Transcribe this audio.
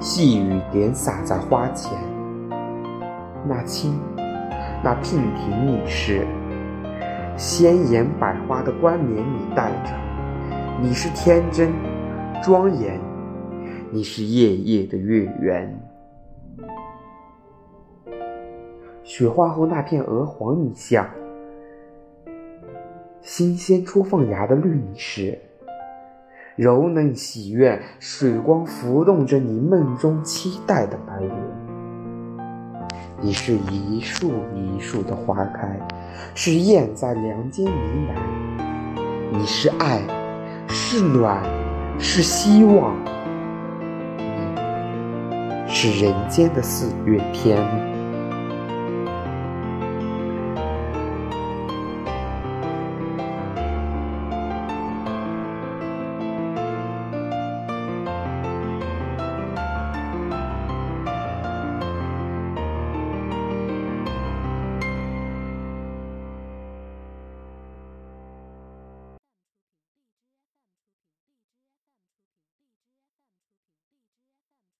细雨点洒在花前，那青，那娉婷你是，鲜艳百花的冠冕你戴着，你是天真庄严，你是夜夜的月圆。雪化后那片鹅黄你像，新鲜初放芽的绿你是。柔嫩喜悦，水光浮动着你梦中期待的白莲。你是一树一树的花开，是燕在梁间呢喃。你是爱，是暖，是希望。你是人间的四月天。